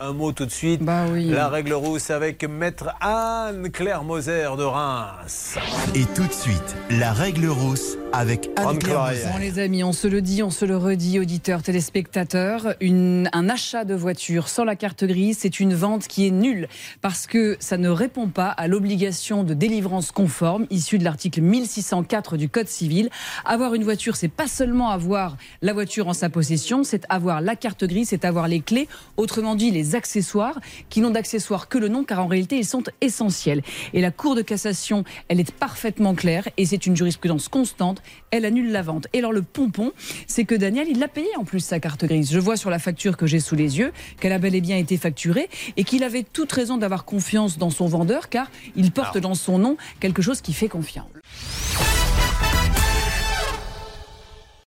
un mot tout de suite. Bah oui. La règle rousse avec maître Anne-Claire Moser de Reims. Et tout de suite, la règle rousse avec Anne-Claire Anne-Claire. Bon, les amis, on se le dit, on se le redit, auditeurs, téléspectateurs, une- un achat de voiture sans la carte grise, c'est une vente qui est nulle parce que ça ne répond pas à l'obligation de délivrance conforme issue de l'article 1604 du Code civil. Avoir une voiture, c'est pas seulement avoir la voiture en sa possession, c'est avoir la carte grise, c'est avoir les clés, autrement dit les accessoires, qui n'ont d'accessoires que le nom, car en réalité ils sont essentiels. Et la Cour de cassation, elle est parfaitement claire et c'est une jurisprudence constante elle annule la vente. Et alors le pompon, c'est que Daniel, il l'a payé en plus sa carte grise. Je vois sur la facture que j'ai sous les yeux qu'elle a bel et bien été facturée et qu'il avait toute raison d'avoir confiance dans son vendeur car il porte dans son nom quelque chose qui fait confiance.